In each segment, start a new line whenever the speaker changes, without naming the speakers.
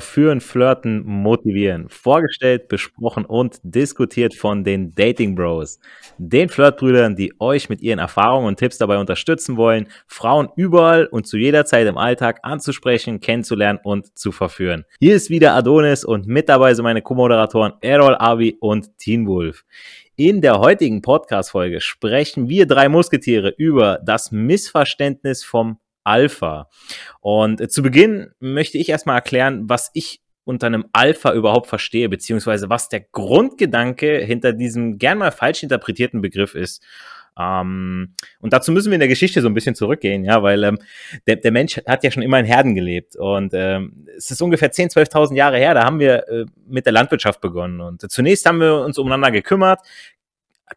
verführen, flirten, motivieren. Vorgestellt, besprochen und diskutiert von den Dating Bros, den Flirtbrüdern, die euch mit ihren Erfahrungen und Tipps dabei unterstützen wollen, Frauen überall und zu jeder Zeit im Alltag anzusprechen, kennenzulernen und zu verführen. Hier ist wieder Adonis und mit dabei sind meine Co-Moderatoren Errol Abi und Teen Wolf. In der heutigen Podcast-Folge sprechen wir drei Musketiere über das Missverständnis vom Alpha. Und äh, zu Beginn möchte ich erstmal erklären, was ich unter einem Alpha überhaupt verstehe, beziehungsweise was der Grundgedanke hinter diesem gern mal falsch interpretierten Begriff ist. Ähm, und dazu müssen wir in der Geschichte so ein bisschen zurückgehen, ja, weil ähm, der, der Mensch hat ja schon immer in Herden gelebt und ähm, es ist ungefähr 10.000, 12.000 Jahre her, da haben wir äh, mit der Landwirtschaft begonnen und zunächst haben wir uns umeinander gekümmert,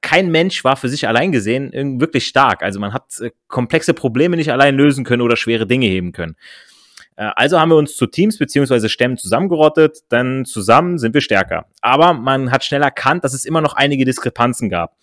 kein Mensch war für sich allein gesehen wirklich stark. Also man hat äh, komplexe Probleme nicht allein lösen können oder schwere Dinge heben können. Äh, also haben wir uns zu Teams beziehungsweise Stämmen zusammengerottet, dann zusammen sind wir stärker. Aber man hat schnell erkannt, dass es immer noch einige Diskrepanzen gab.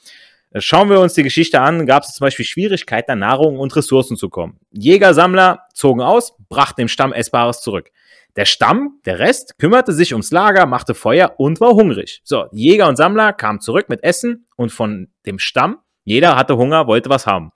Äh, schauen wir uns die Geschichte an, gab es zum Beispiel Schwierigkeiten, an Nahrung und Ressourcen zu kommen. Jäger, Sammler zogen aus, brachten dem Stamm Essbares zurück. Der Stamm, der Rest, kümmerte sich ums Lager, machte Feuer und war hungrig. So, Jäger und Sammler kamen zurück mit Essen und von dem Stamm, jeder hatte Hunger, wollte was haben.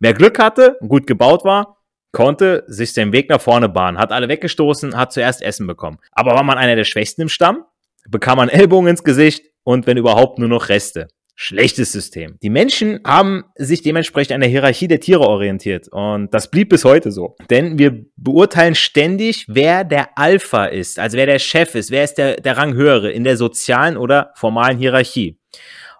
Wer Glück hatte und gut gebaut war, konnte sich den Weg nach vorne bahnen, hat alle weggestoßen, hat zuerst Essen bekommen. Aber war man einer der Schwächsten im Stamm, bekam man Ellbogen ins Gesicht und wenn überhaupt nur noch Reste. Schlechtes System. Die Menschen haben sich dementsprechend an der Hierarchie der Tiere orientiert und das blieb bis heute so. Denn wir beurteilen ständig, wer der Alpha ist, also wer der Chef ist, wer ist der, der Rang höhere in der sozialen oder formalen Hierarchie.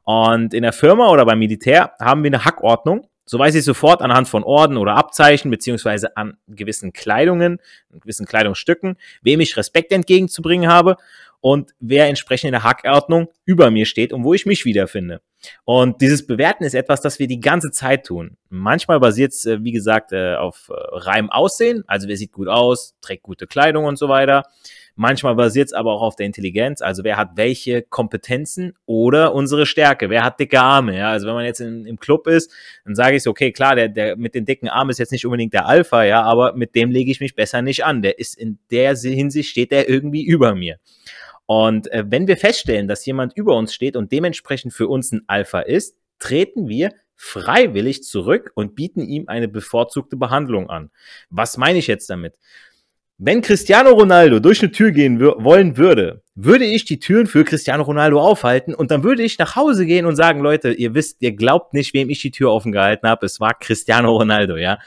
Und in der Firma oder beim Militär haben wir eine Hackordnung. So weiß ich sofort anhand von Orden oder Abzeichen beziehungsweise an gewissen Kleidungen, gewissen Kleidungsstücken, wem ich Respekt entgegenzubringen habe und wer entsprechend in der Hackordnung über mir steht und wo ich mich wiederfinde. Und dieses Bewerten ist etwas, das wir die ganze Zeit tun. Manchmal basiert es, äh, wie gesagt, äh, auf äh, reinem Aussehen, also wer sieht gut aus, trägt gute Kleidung und so weiter. Manchmal basiert es aber auch auf der Intelligenz, also wer hat welche Kompetenzen oder unsere Stärke, wer hat dicke Arme. Ja? Also wenn man jetzt in, im Club ist, dann sage ich so, okay, klar, der, der mit den dicken Armen ist jetzt nicht unbedingt der Alpha, ja, aber mit dem lege ich mich besser nicht an. Der ist in der Hinsicht steht der irgendwie über mir. Und äh, wenn wir feststellen, dass jemand über uns steht und dementsprechend für uns ein Alpha ist, treten wir freiwillig zurück und bieten ihm eine bevorzugte Behandlung an. Was meine ich jetzt damit? Wenn Cristiano Ronaldo durch eine Tür gehen wollen würde, würde ich die Türen für Cristiano Ronaldo aufhalten und dann würde ich nach Hause gehen und sagen, Leute, ihr wisst, ihr glaubt nicht, wem ich die Tür offen gehalten habe. Es war Cristiano Ronaldo, ja.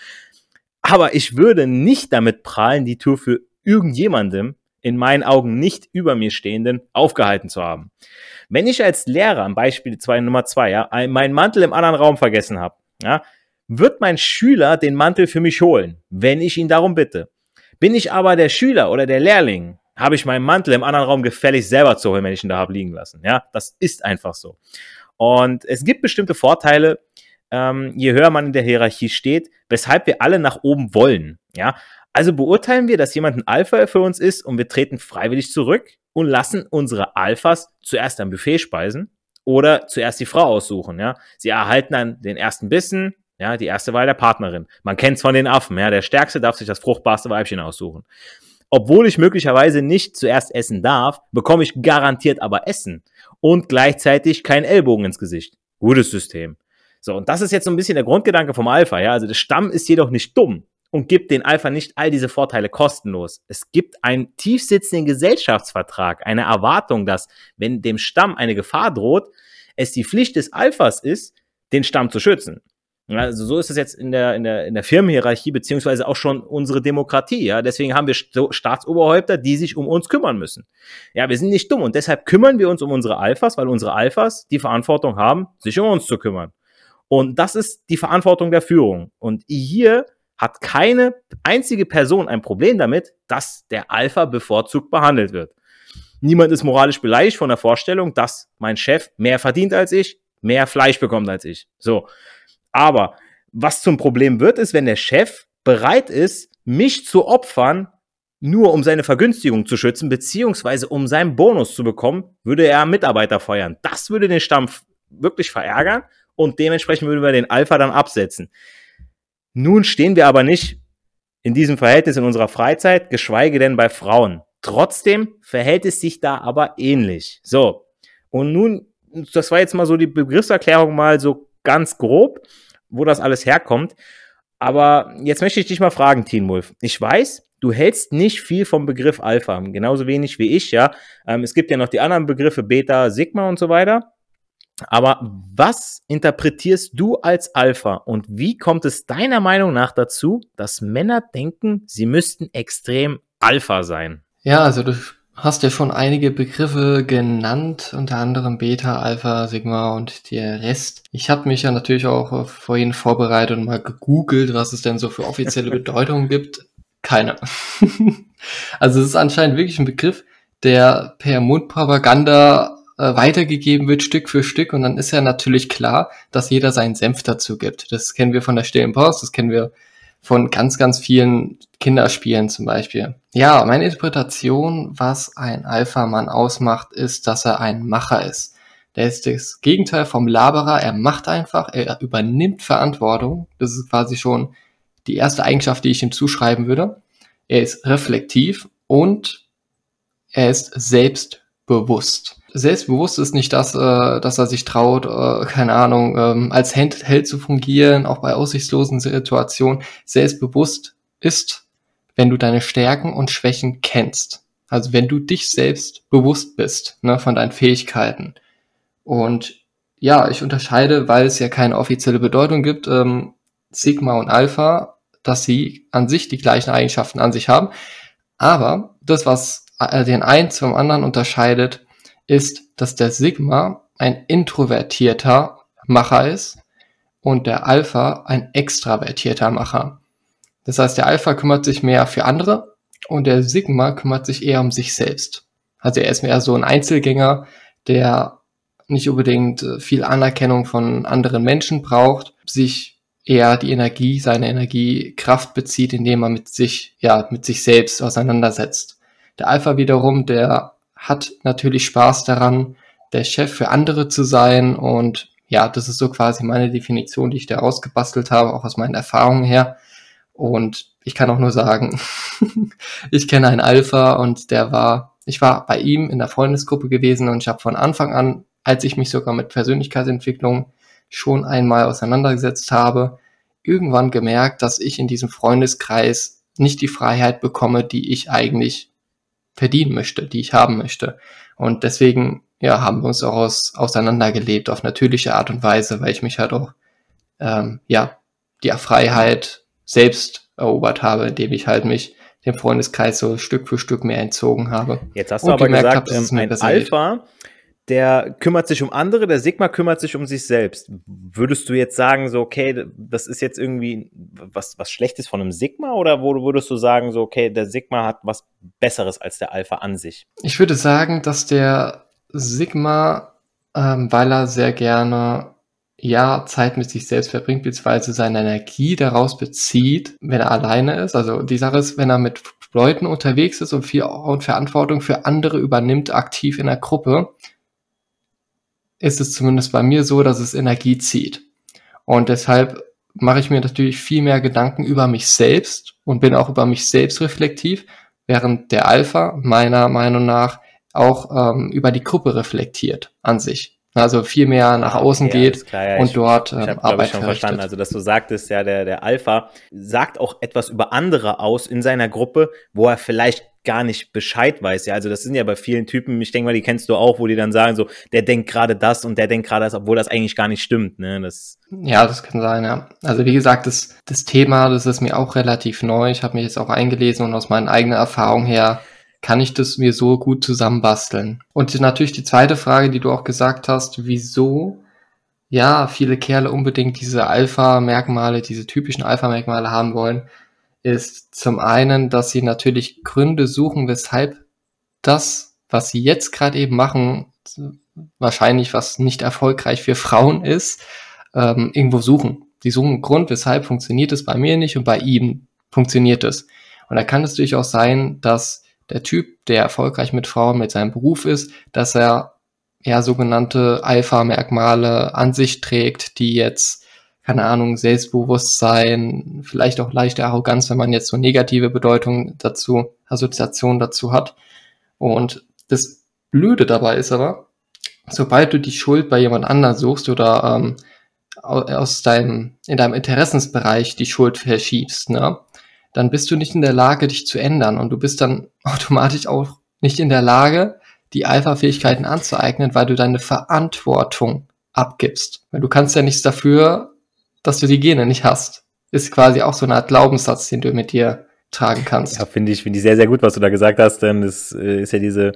Aber ich würde nicht damit prahlen, die Tür für irgendjemandem in meinen Augen nicht über mir stehenden aufgehalten zu haben. Wenn ich als Lehrer, am Beispiel zwei, Nummer zwei, ja, meinen Mantel im anderen Raum vergessen habe, ja, wird mein Schüler den Mantel für mich holen, wenn ich ihn darum bitte. Bin ich aber der Schüler oder der Lehrling, habe ich meinen Mantel im anderen Raum gefällig selber zu holen, wenn ich ihn da habe liegen lassen. Ja, das ist einfach so. Und es gibt bestimmte Vorteile, ähm, je höher man in der Hierarchie steht, weshalb wir alle nach oben wollen. Ja, also beurteilen wir, dass jemand ein Alpha für uns ist und wir treten freiwillig zurück und lassen unsere Alphas zuerst am Buffet speisen oder zuerst die Frau aussuchen, ja. Sie erhalten dann den ersten Bissen, ja, die erste Wahl der Partnerin. Man kennt es von den Affen, ja, der Stärkste darf sich das fruchtbarste Weibchen aussuchen. Obwohl ich möglicherweise nicht zuerst essen darf, bekomme ich garantiert aber Essen und gleichzeitig keinen Ellbogen ins Gesicht. Gutes System. So, und das ist jetzt so ein bisschen der Grundgedanke vom Alpha, ja. Also der Stamm ist jedoch nicht dumm und gibt den Alpha nicht all diese Vorteile kostenlos. Es gibt einen tiefsitzenden Gesellschaftsvertrag, eine Erwartung, dass, wenn dem Stamm eine Gefahr droht, es die Pflicht des Alphas ist, den Stamm zu schützen. Also so ist es jetzt in der, in der, in der Firmenhierarchie, beziehungsweise auch schon unsere Demokratie. Ja? Deswegen haben wir Staatsoberhäupter, die sich um uns kümmern müssen. Ja, wir sind nicht dumm und deshalb kümmern wir uns um unsere Alphas, weil unsere Alphas die Verantwortung haben, sich um uns zu kümmern. Und das ist die Verantwortung der Führung. Und hier hat keine einzige Person ein Problem damit, dass der Alpha bevorzugt behandelt wird. Niemand ist moralisch beleidigt von der Vorstellung, dass mein Chef mehr verdient als ich, mehr Fleisch bekommt als ich. So. Aber was zum Problem wird, ist, wenn der Chef bereit ist, mich zu opfern, nur um seine Vergünstigung zu schützen, beziehungsweise um seinen Bonus zu bekommen, würde er Mitarbeiter feuern. Das würde den Stamm wirklich verärgern und dementsprechend würden wir den Alpha dann absetzen. Nun stehen wir aber nicht in diesem Verhältnis in unserer Freizeit, geschweige denn bei Frauen. Trotzdem verhält es sich da aber ähnlich. So, und nun, das war jetzt mal so die Begriffserklärung mal so ganz grob, wo das alles herkommt. Aber jetzt möchte ich dich mal fragen, Teen Wolf. Ich weiß, du hältst nicht viel vom Begriff Alpha, genauso wenig wie ich, ja. Ähm, es gibt ja noch die anderen Begriffe Beta, Sigma und so weiter. Aber was interpretierst du als Alpha und wie kommt es deiner Meinung nach dazu, dass Männer denken, sie müssten extrem Alpha sein?
Ja, also du hast ja schon einige Begriffe genannt, unter anderem Beta, Alpha, Sigma und der Rest. Ich habe mich ja natürlich auch vorhin vorbereitet und mal gegoogelt, was es denn so für offizielle Bedeutungen gibt. Keine. also es ist anscheinend wirklich ein Begriff, der per Mundpropaganda äh, weitergegeben wird, Stück für Stück. Und dann ist ja natürlich klar, dass jeder seinen Senf dazu gibt. Das kennen wir von der stillen Post, das kennen wir von ganz, ganz vielen Kinderspielen zum Beispiel. Ja, meine Interpretation, was ein Alpha-Mann ausmacht, ist, dass er ein Macher ist. Der ist das Gegenteil vom Laberer. Er macht einfach, er übernimmt Verantwortung. Das ist quasi schon die erste Eigenschaft, die ich ihm zuschreiben würde. Er ist reflektiv und er ist selbstbewusst selbstbewusst ist nicht das, äh, dass er sich traut, äh, keine Ahnung, ähm, als Held zu fungieren, auch bei aussichtslosen Situationen. Selbstbewusst ist, wenn du deine Stärken und Schwächen kennst. Also wenn du dich selbst bewusst bist, ne, von deinen Fähigkeiten. Und ja, ich unterscheide, weil es ja keine offizielle Bedeutung gibt, ähm, Sigma und Alpha, dass sie an sich die gleichen Eigenschaften an sich haben. Aber das, was äh, den einen zum anderen unterscheidet, ist, dass der Sigma ein introvertierter Macher ist und der Alpha ein extravertierter Macher. Das heißt, der Alpha kümmert sich mehr für andere und der Sigma kümmert sich eher um sich selbst. Also er ist mehr so ein Einzelgänger, der nicht unbedingt äh, viel Anerkennung von anderen Menschen braucht, sich eher die Energie, seine Energie, Kraft bezieht, indem er mit sich, ja, mit sich selbst auseinandersetzt. Der Alpha wiederum, der hat natürlich Spaß daran, der Chef für andere zu sein und ja, das ist so quasi meine Definition, die ich da rausgebastelt habe, auch aus meinen Erfahrungen her. Und ich kann auch nur sagen, ich kenne einen Alpha und der war, ich war bei ihm in der Freundesgruppe gewesen und ich habe von Anfang an, als ich mich sogar mit Persönlichkeitsentwicklung schon einmal auseinandergesetzt habe, irgendwann gemerkt, dass ich in diesem Freundeskreis nicht die Freiheit bekomme, die ich eigentlich verdienen möchte, die ich haben möchte. Und deswegen, ja, haben wir uns auch aus, auseinandergelebt auf natürliche Art und Weise, weil ich mich halt auch, ähm, ja, die Freiheit selbst erobert habe, indem ich halt mich dem Freundeskreis so Stück für Stück mehr entzogen habe.
Jetzt hast du aber gesagt, hab, ähm, ein Alpha, der kümmert sich um andere, der Sigma kümmert sich um sich selbst. Würdest du jetzt sagen, so, okay, das ist jetzt irgendwie was, was Schlechtes von einem Sigma oder würdest du sagen, so, okay, der Sigma hat was Besseres als der Alpha an sich?
Ich würde sagen, dass der Sigma, ähm, weil er sehr gerne ja, Zeit mit sich selbst verbringt, beziehungsweise seine Energie daraus bezieht, wenn er alleine ist. Also die Sache ist, wenn er mit Leuten unterwegs ist und viel und Verantwortung für andere übernimmt, aktiv in der Gruppe, ist es zumindest bei mir so, dass es Energie zieht. Und deshalb mache ich mir natürlich viel mehr Gedanken über mich selbst und bin auch über mich selbst reflektiv, während der Alpha meiner Meinung nach auch ähm, über die Gruppe reflektiert an sich. Also viel mehr nach ah, außen okay, geht klar, ja, und ich, dort ähm,
ich hab, Arbeit ich, schon verstanden. Also, dass du sagtest, ja, der, der Alpha sagt auch etwas über andere aus in seiner Gruppe, wo er vielleicht gar nicht Bescheid weiß. Ja, also das sind ja bei vielen Typen, ich denke mal, die kennst du auch, wo die dann sagen so, der denkt gerade das und der denkt gerade das, obwohl das eigentlich gar nicht stimmt. Ne? Das
ja, das kann sein, ja. Also wie gesagt, das, das Thema, das ist mir auch relativ neu. Ich habe mich jetzt auch eingelesen und aus meinen eigenen Erfahrungen her kann ich das mir so gut zusammenbasteln. Und natürlich die zweite Frage, die du auch gesagt hast, wieso ja viele Kerle unbedingt diese Alpha-Merkmale, diese typischen Alpha-Merkmale haben wollen, ist zum einen, dass sie natürlich Gründe suchen, weshalb das, was sie jetzt gerade eben machen, wahrscheinlich was nicht erfolgreich für Frauen ist, ähm, irgendwo suchen. Die suchen einen Grund, weshalb funktioniert es bei mir nicht und bei ihm funktioniert es. Und da kann es durchaus sein, dass der Typ, der erfolgreich mit Frauen mit seinem Beruf ist, dass er ja sogenannte Alpha-Merkmale an sich trägt, die jetzt keine Ahnung, Selbstbewusstsein, vielleicht auch leichte Arroganz, wenn man jetzt so negative Bedeutung dazu, Assoziation dazu hat. Und das Blöde dabei ist aber, sobald du die Schuld bei jemand anderem suchst oder ähm, aus deinem, in deinem Interessensbereich die Schuld verschiebst, ne, dann bist du nicht in der Lage, dich zu ändern und du bist dann automatisch auch nicht in der Lage, die Alpha-Fähigkeiten anzueignen, weil du deine Verantwortung abgibst. Weil du kannst ja nichts dafür, dass du die Gene nicht hast. Ist quasi auch so eine Art Glaubenssatz, den du mit dir tragen kannst.
Ja, finde ich, finde ich sehr, sehr gut, was du da gesagt hast, denn es äh, ist ja diese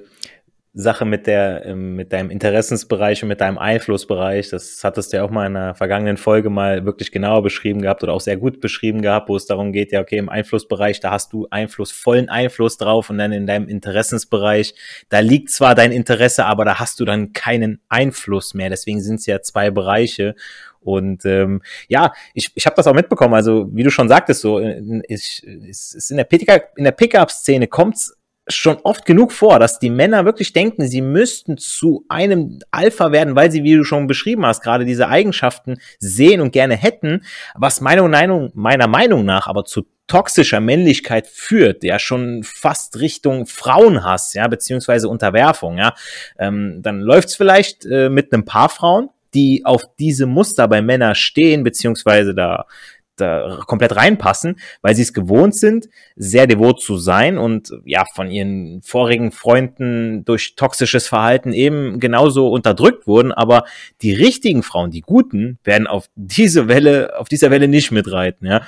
Sache mit der, ähm, mit deinem Interessensbereich und mit deinem Einflussbereich. Das hattest du ja auch mal in einer vergangenen Folge mal wirklich genauer beschrieben gehabt oder auch sehr gut beschrieben gehabt, wo es darum geht, ja, okay, im Einflussbereich, da hast du Einfluss, vollen Einfluss drauf und dann in deinem Interessensbereich, da liegt zwar dein Interesse, aber da hast du dann keinen Einfluss mehr. Deswegen sind es ja zwei Bereiche. Und ähm, ja, ich, ich habe das auch mitbekommen. Also wie du schon sagtest, so ich, ist, ist in der Pickup-Szene kommt's schon oft genug vor, dass die Männer wirklich denken, sie müssten zu einem Alpha werden, weil sie, wie du schon beschrieben hast, gerade diese Eigenschaften sehen und gerne hätten, was meiner Meinung, meiner Meinung nach aber zu toxischer Männlichkeit führt, ja schon fast Richtung Frauenhass, ja, beziehungsweise Unterwerfung, ja, ähm, dann läuft's vielleicht äh, mit einem paar Frauen, die auf diese Muster bei Männern stehen, beziehungsweise da da komplett reinpassen, weil sie es gewohnt sind, sehr devot zu sein und ja, von ihren vorigen Freunden durch toxisches Verhalten eben genauso unterdrückt wurden. Aber die richtigen Frauen, die guten, werden auf diese Welle, auf dieser Welle nicht mitreiten, ja.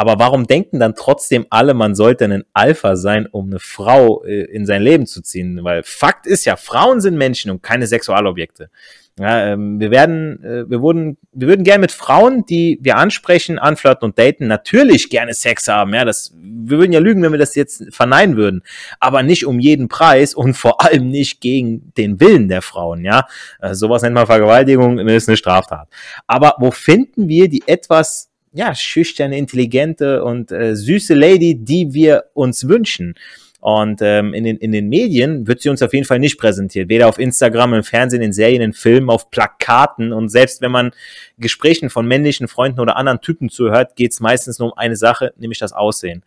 Aber warum denken dann trotzdem alle, man sollte ein Alpha sein, um eine Frau äh, in sein Leben zu ziehen? Weil Fakt ist ja, Frauen sind Menschen und keine Sexualobjekte. Ja, ähm, wir werden, äh, wir wurden, wir würden gerne mit Frauen, die wir ansprechen, anflirten und daten, natürlich gerne Sex haben. Ja, das, wir würden ja lügen, wenn wir das jetzt verneinen würden. Aber nicht um jeden Preis und vor allem nicht gegen den Willen der Frauen. Ja, äh, sowas nennt man Vergewaltigung, ist eine Straftat. Aber wo finden wir die etwas ja, schüchterne, intelligente und äh, süße Lady, die wir uns wünschen? Und ähm, in, den, in den Medien wird sie uns auf jeden Fall nicht präsentiert. Weder auf Instagram, im Fernsehen, in Serien, in Filmen, auf Plakaten. Und selbst wenn man Gesprächen von männlichen Freunden oder anderen Typen zuhört, geht es meistens nur um eine Sache, nämlich das Aussehen.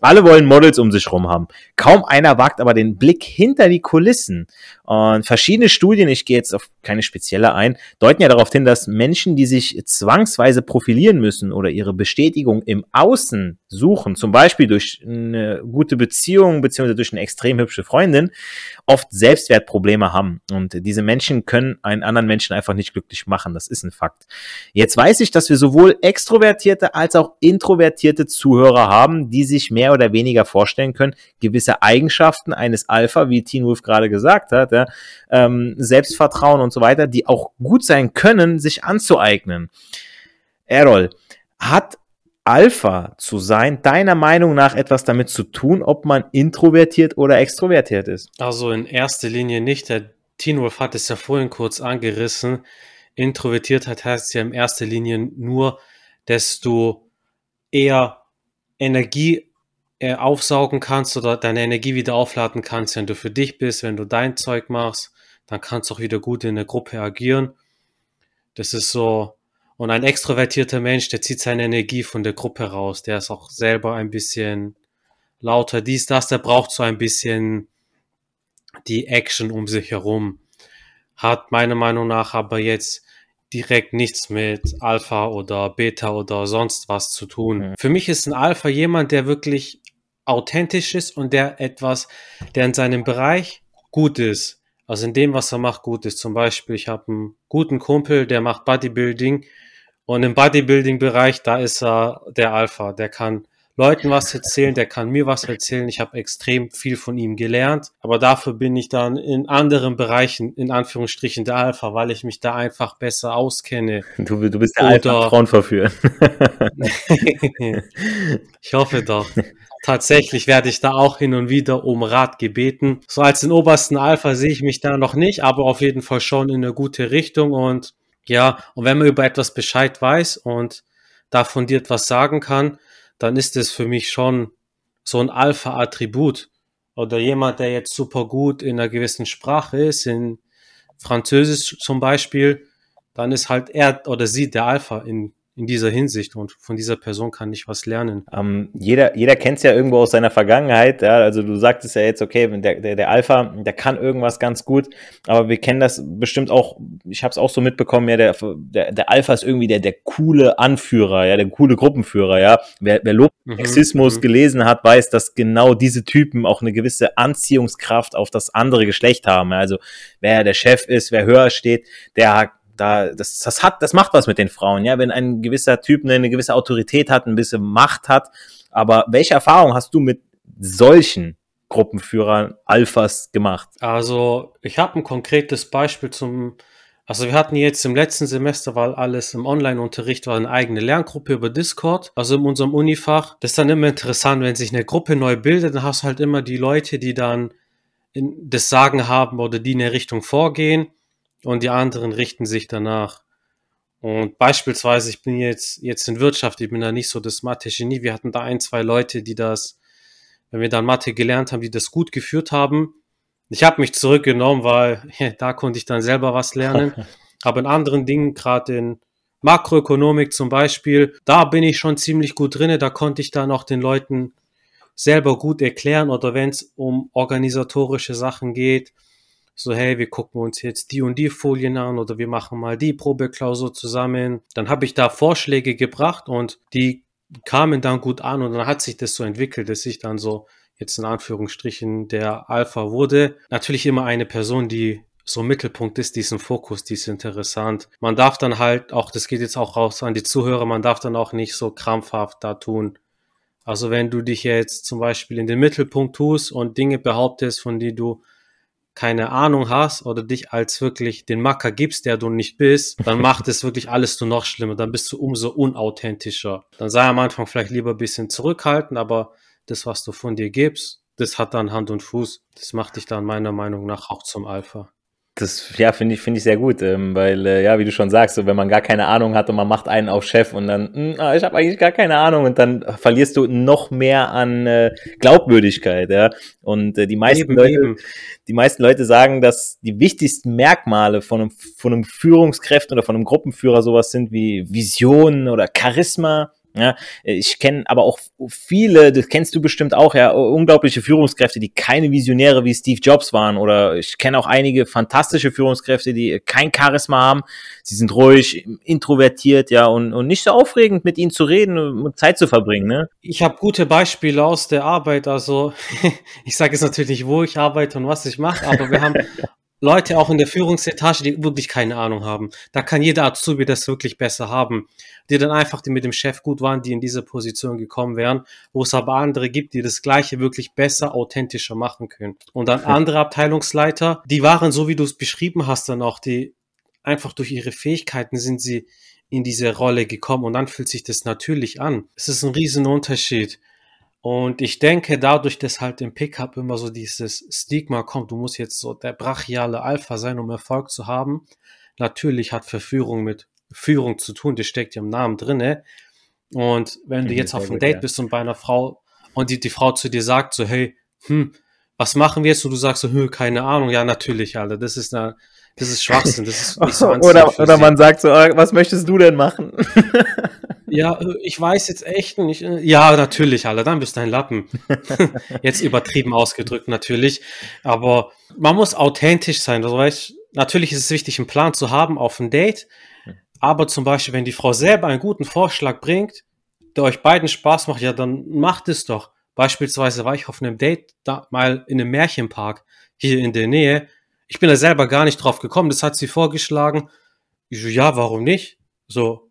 Alle wollen Models um sich rum haben. Kaum einer wagt aber den Blick hinter die Kulissen. Und verschiedene Studien, ich gehe jetzt auf keine spezielle ein, deuten ja darauf hin, dass Menschen, die sich zwangsweise profilieren müssen oder ihre Bestätigung im Außen suchen, zum Beispiel durch eine gute Beziehung beziehungsweise durch eine extrem hübsche Freundin, oft Selbstwertprobleme haben. Und diese Menschen können einen anderen Menschen einfach nicht glücklich machen. Das ist ein Fakt. Jetzt weiß ich, dass wir sowohl extrovertierte als auch introvertierte Zuhörer haben, die sich mehr oder weniger vorstellen können, gewisse Eigenschaften eines Alpha, wie Teen Wolf gerade gesagt hat, ja, ähm, Selbstvertrauen und so weiter, die auch gut sein können, sich anzueignen. Errol, hat Alpha zu sein, deiner Meinung nach etwas damit zu tun, ob man introvertiert oder extrovertiert ist?
Also in erster Linie nicht. Der Teen Wolf hat es ja vorhin kurz angerissen. Introvertiertheit heißt ja in erster Linie nur, dass du eher Energie äh, aufsaugen kannst oder deine Energie wieder aufladen kannst, wenn du für dich bist, wenn du dein Zeug machst, dann kannst du auch wieder gut in der Gruppe agieren. Das ist so, und ein extrovertierter Mensch, der zieht seine Energie von der Gruppe raus, der ist auch selber ein bisschen lauter, dies, das, der braucht so ein bisschen die Action um sich herum. Hat meiner Meinung nach aber jetzt direkt nichts mit Alpha oder Beta oder sonst was zu tun. Mhm. Für mich ist ein Alpha jemand, der wirklich authentisch ist und der etwas, der in seinem Bereich gut ist. Also in dem, was er macht, gut ist. Zum Beispiel, ich habe einen guten Kumpel, der macht Bodybuilding und im Bodybuilding-Bereich, da ist er der Alpha. Der kann Leuten was erzählen, der kann mir was erzählen. Ich habe extrem viel von ihm gelernt, aber dafür bin ich dann in anderen Bereichen, in Anführungsstrichen, der Alpha, weil ich mich da einfach besser auskenne.
Du, du bist der Oder, Alpha, Frauen verführen.
ich hoffe doch. Tatsächlich werde ich da auch hin und wieder um Rat gebeten. So als den obersten Alpha sehe ich mich da noch nicht, aber auf jeden Fall schon in eine gute Richtung und ja, und wenn man über etwas Bescheid weiß und da fundiert was sagen kann, dann ist es für mich schon so ein Alpha-Attribut. Oder jemand, der jetzt super gut in einer gewissen Sprache ist, in Französisch zum Beispiel, dann ist halt er oder sie der Alpha in, in dieser Hinsicht und von dieser Person kann ich was lernen.
Ähm, jeder jeder kennt es ja irgendwo aus seiner Vergangenheit. Ja? Also du sagtest ja jetzt, okay, der, der, der Alpha, der kann irgendwas ganz gut, aber wir kennen das bestimmt auch, ich habe es auch so mitbekommen, ja, der, der, der Alpha ist irgendwie der, der coole Anführer, ja, der coole Gruppenführer, ja. Wer, wer Lob mhm, Sexismus mhm. gelesen hat, weiß, dass genau diese Typen auch eine gewisse Anziehungskraft auf das andere Geschlecht haben. Ja? Also wer der Chef ist, wer höher steht, der da, das, das hat, das macht was mit den Frauen, ja, wenn ein gewisser Typ eine, eine gewisse Autorität hat, ein bisschen Macht hat. Aber welche Erfahrung hast du mit solchen Gruppenführern, Alphas gemacht?
Also, ich habe ein konkretes Beispiel zum, also wir hatten jetzt im letzten Semester, weil alles im Online-Unterricht war, eine eigene Lerngruppe über Discord, also in unserem Unifach. Das ist dann immer interessant, wenn sich eine Gruppe neu bildet, dann hast du halt immer die Leute, die dann das Sagen haben oder die in eine Richtung vorgehen und die anderen richten sich danach. Und beispielsweise, ich bin jetzt, jetzt in Wirtschaft, ich bin da nicht so das Mathe-Genie. Wir hatten da ein, zwei Leute, die das, wenn wir dann Mathe gelernt haben, die das gut geführt haben. Ich habe mich zurückgenommen, weil ja, da konnte ich dann selber was lernen. Aber in anderen Dingen, gerade in Makroökonomik zum Beispiel, da bin ich schon ziemlich gut drinne. Da konnte ich dann auch den Leuten selber gut erklären oder wenn es um organisatorische Sachen geht, so, hey, wir gucken uns jetzt die und die Folien an oder wir machen mal die Probeklausur zusammen. Dann habe ich da Vorschläge gebracht und die kamen dann gut an und dann hat sich das so entwickelt, dass ich dann so jetzt in Anführungsstrichen der Alpha wurde. Natürlich immer eine Person, die so Mittelpunkt ist, diesen Fokus, die ist interessant. Man darf dann halt auch, das geht jetzt auch raus an die Zuhörer, man darf dann auch nicht so krampfhaft da tun. Also wenn du dich jetzt zum Beispiel in den Mittelpunkt tust und Dinge behauptest, von denen du keine Ahnung hast oder dich als wirklich den Macker gibst, der du nicht bist, dann macht es wirklich alles nur noch schlimmer. Dann bist du umso unauthentischer. Dann sei am Anfang vielleicht lieber ein bisschen zurückhaltend, aber das, was du von dir gibst, das hat dann Hand und Fuß. Das macht dich dann meiner Meinung nach auch zum Alpha.
Das, ja, finde ich, finde ich sehr gut, ähm, weil, äh, ja, wie du schon sagst, so, wenn man gar keine Ahnung hat und man macht einen auf Chef und dann, mh, hm, ah, ich habe eigentlich gar keine Ahnung und dann verlierst du noch mehr an äh, Glaubwürdigkeit, ja. Und äh, die meisten eben, Leute, eben. die meisten Leute sagen, dass die wichtigsten Merkmale von einem, von einem Führungskräften oder von einem Gruppenführer sowas sind wie Visionen oder Charisma, ja, ich kenne aber auch viele, das kennst du bestimmt auch, ja, unglaubliche Führungskräfte, die keine Visionäre wie Steve Jobs waren. Oder ich kenne auch einige fantastische Führungskräfte, die kein Charisma haben. Sie sind ruhig, introvertiert, ja, und, und nicht so aufregend, mit ihnen zu reden und Zeit zu verbringen. Ne?
Ich habe gute Beispiele aus der Arbeit. Also ich sage jetzt natürlich nicht, wo ich arbeite und was ich mache, aber wir haben Leute auch in der Führungsetage, die wirklich keine Ahnung haben. Da kann jeder Azubi das wirklich besser haben. Die dann einfach, die mit dem Chef gut waren, die in diese Position gekommen wären, wo es aber andere gibt, die das Gleiche wirklich besser, authentischer machen können. Und dann andere Abteilungsleiter, die waren so, wie du es beschrieben hast, dann auch, die einfach durch ihre Fähigkeiten sind sie in diese Rolle gekommen und dann fühlt sich das natürlich an. Es ist ein riesen Unterschied. Und ich denke, dadurch, dass halt im Pickup immer so dieses Stigma kommt, du musst jetzt so der brachiale Alpha sein, um Erfolg zu haben. Natürlich hat Verführung mit Führung zu tun, das steckt ja im Namen drinne. Und wenn du jetzt auf einem Date bist und bei einer Frau und die, die Frau zu dir sagt so, hey, hm, was machen wir jetzt? Und du sagst so, hm, keine Ahnung. Ja, natürlich, Alter. Das ist eine, das ist Schwachsinn. Das ist nicht so
oder, oder man sagt so, ah, was möchtest du denn machen?
Ja, äh, ich weiß jetzt echt nicht. Äh, ja, natürlich, Alter, dann bist du ein Lappen. jetzt übertrieben ausgedrückt natürlich. Aber man muss authentisch sein. Also, weißt, natürlich ist es wichtig, einen Plan zu haben auf ein Date. Aber zum Beispiel, wenn die Frau selber einen guten Vorschlag bringt, der euch beiden Spaß macht, ja, dann macht es doch. Beispielsweise war ich auf einem Date da mal in einem Märchenpark hier in der Nähe. Ich bin da selber gar nicht drauf gekommen. Das hat sie vorgeschlagen. Ich so, ja, warum nicht? So,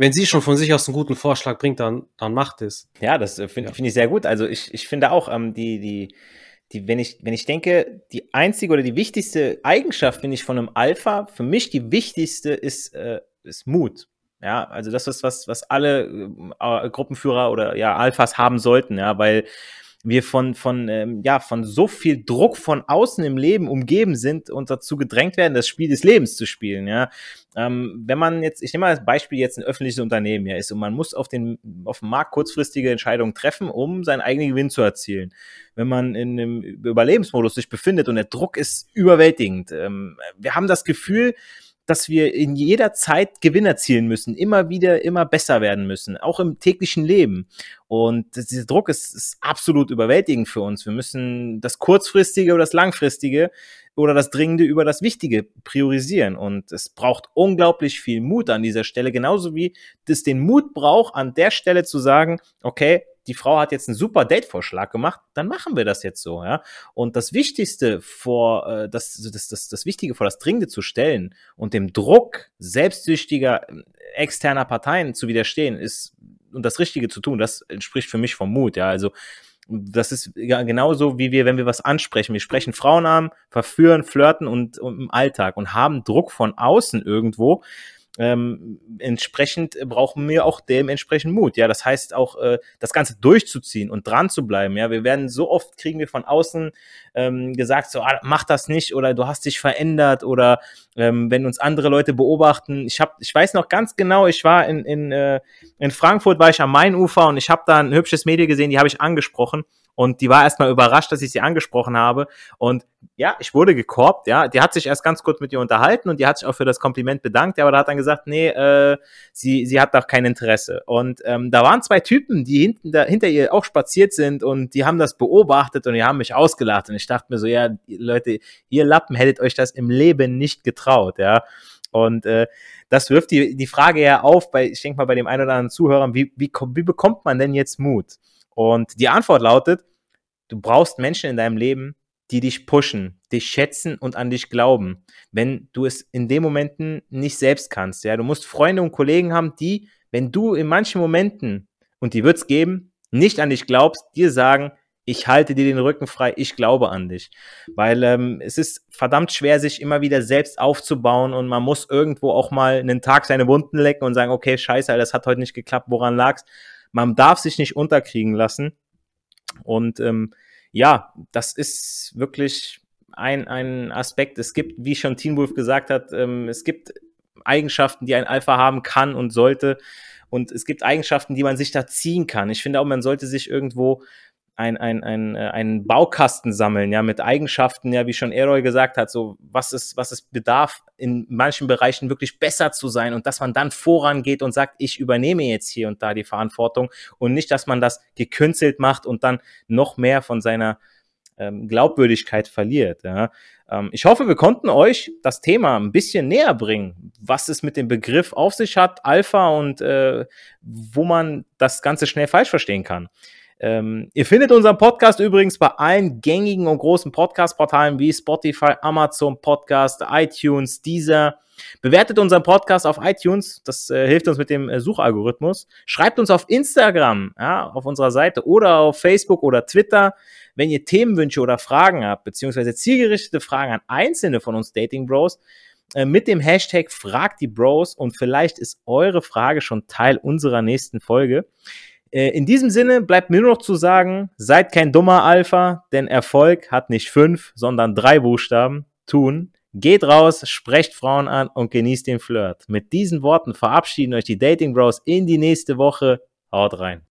wenn sie schon von sich aus einen guten Vorschlag bringt, dann, dann macht es.
Ja, das äh, finde ja. find ich sehr gut. Also ich, ich finde auch, ähm, die, die, die, wenn ich, wenn ich denke, die einzige oder die wichtigste Eigenschaft, finde ich, von einem Alpha, für mich die wichtigste ist, äh, ist Mut. Ja, also das ist was, was alle äh, Gruppenführer oder ja, Alphas haben sollten, ja, weil wir von, von, ähm, ja, von so viel Druck von außen im Leben umgeben sind und dazu gedrängt werden, das Spiel des Lebens zu spielen, ja. Ähm, wenn man jetzt, ich nehme mal als Beispiel jetzt ein öffentliches Unternehmen ja ist und man muss auf den, auf dem Markt kurzfristige Entscheidungen treffen, um seinen eigenen Gewinn zu erzielen. Wenn man in einem Überlebensmodus sich befindet und der Druck ist überwältigend. Ähm, wir haben das Gefühl, dass wir in jeder Zeit Gewinn erzielen müssen, immer wieder, immer besser werden müssen, auch im täglichen Leben. Und dieser Druck ist, ist absolut überwältigend für uns. Wir müssen das Kurzfristige oder das Langfristige oder das Dringende über das Wichtige priorisieren. Und es braucht unglaublich viel Mut an dieser Stelle, genauso wie das den Mut braucht, an der Stelle zu sagen, okay, die Frau hat jetzt einen super Date-Vorschlag gemacht, dann machen wir das jetzt so, ja. Und das Wichtigste vor, äh, das, das, das, das Wichtige vor das Dringende zu stellen und dem Druck selbstsüchtiger äh, externer Parteien zu widerstehen, ist und das Richtige zu tun, das entspricht für mich vom Mut, ja. Also das ist genauso wie wir, wenn wir was ansprechen. Wir sprechen Frauen an, verführen, flirten und, und im Alltag und haben Druck von außen irgendwo ähm, entsprechend brauchen wir auch dementsprechend Mut. Ja, das heißt auch, äh, das Ganze durchzuziehen und dran zu bleiben. Ja, wir werden so oft kriegen wir von außen ähm, gesagt, so, ah, mach das nicht oder du hast dich verändert oder ähm, wenn uns andere Leute beobachten. Ich habe, ich weiß noch ganz genau, ich war in, in, äh, in Frankfurt, war ich am Mainufer und ich habe da ein hübsches Mädel gesehen, die habe ich angesprochen und die war erstmal überrascht, dass ich sie angesprochen habe. Und ja, ich wurde gekorbt, ja. Die hat sich erst ganz kurz mit ihr unterhalten und die hat sich auch für das Kompliment bedankt, aber da hat dann gesagt, nee, äh, sie, sie hat doch kein Interesse. Und ähm, da waren zwei Typen, die hinten da, hinter ihr auch spaziert sind und die haben das beobachtet und die haben mich ausgelacht. Und ich dachte mir so, ja, Leute, ihr Lappen hättet euch das im Leben nicht getraut, ja. Und äh, das wirft die, die Frage ja auf, bei, ich denke mal, bei dem einen oder anderen Zuhörer, wie, wie, wie bekommt man denn jetzt Mut? Und die Antwort lautet, du brauchst Menschen in deinem Leben, die dich pushen, dich schätzen und an dich glauben, wenn du es in den Momenten nicht selbst kannst. Ja, du musst Freunde und Kollegen haben, die, wenn du in manchen Momenten, und die wird es geben, nicht an dich glaubst, dir sagen, ich halte dir den Rücken frei, ich glaube an dich. Weil ähm, es ist verdammt schwer, sich immer wieder selbst aufzubauen und man muss irgendwo auch mal einen Tag seine Wunden lecken und sagen, okay, scheiße, das hat heute nicht geklappt, woran lag's? Man darf sich nicht unterkriegen lassen. Und ähm, ja, das ist wirklich ein, ein Aspekt. Es gibt, wie schon Teen Wolf gesagt hat, ähm, es gibt Eigenschaften, die ein Alpha haben kann und sollte. Und es gibt Eigenschaften, die man sich da ziehen kann. Ich finde auch, man sollte sich irgendwo ein, ein, ein, äh, einen Baukasten sammeln, ja, mit Eigenschaften, ja, wie schon Eroy gesagt hat, so was es, was es bedarf, in manchen Bereichen wirklich besser zu sein und dass man dann vorangeht und sagt, ich übernehme jetzt hier und da die Verantwortung und nicht, dass man das gekünstelt macht und dann noch mehr von seiner ähm, Glaubwürdigkeit verliert. Ja. Ähm, ich hoffe, wir konnten euch das Thema ein bisschen näher bringen, was es mit dem Begriff auf sich hat, Alpha und äh, wo man das Ganze schnell falsch verstehen kann. Ähm, ihr findet unseren Podcast übrigens bei allen gängigen und großen Podcast-Portalen wie Spotify, Amazon Podcast, iTunes, Deezer. Bewertet unseren Podcast auf iTunes, das äh, hilft uns mit dem äh, Suchalgorithmus. Schreibt uns auf Instagram, ja, auf unserer Seite oder auf Facebook oder Twitter, wenn ihr Themenwünsche oder Fragen habt, beziehungsweise zielgerichtete Fragen an einzelne von uns Dating Bros äh, mit dem Hashtag Fragt die Bros und vielleicht ist eure Frage schon Teil unserer nächsten Folge. Äh, in diesem Sinne bleibt mir nur noch zu sagen, seid kein dummer Alpha, denn Erfolg hat nicht fünf, sondern drei Buchstaben. Tun. Geht raus, sprecht Frauen an und genießt den Flirt. Mit diesen Worten verabschieden euch die Dating Bros in die nächste Woche. Haut rein.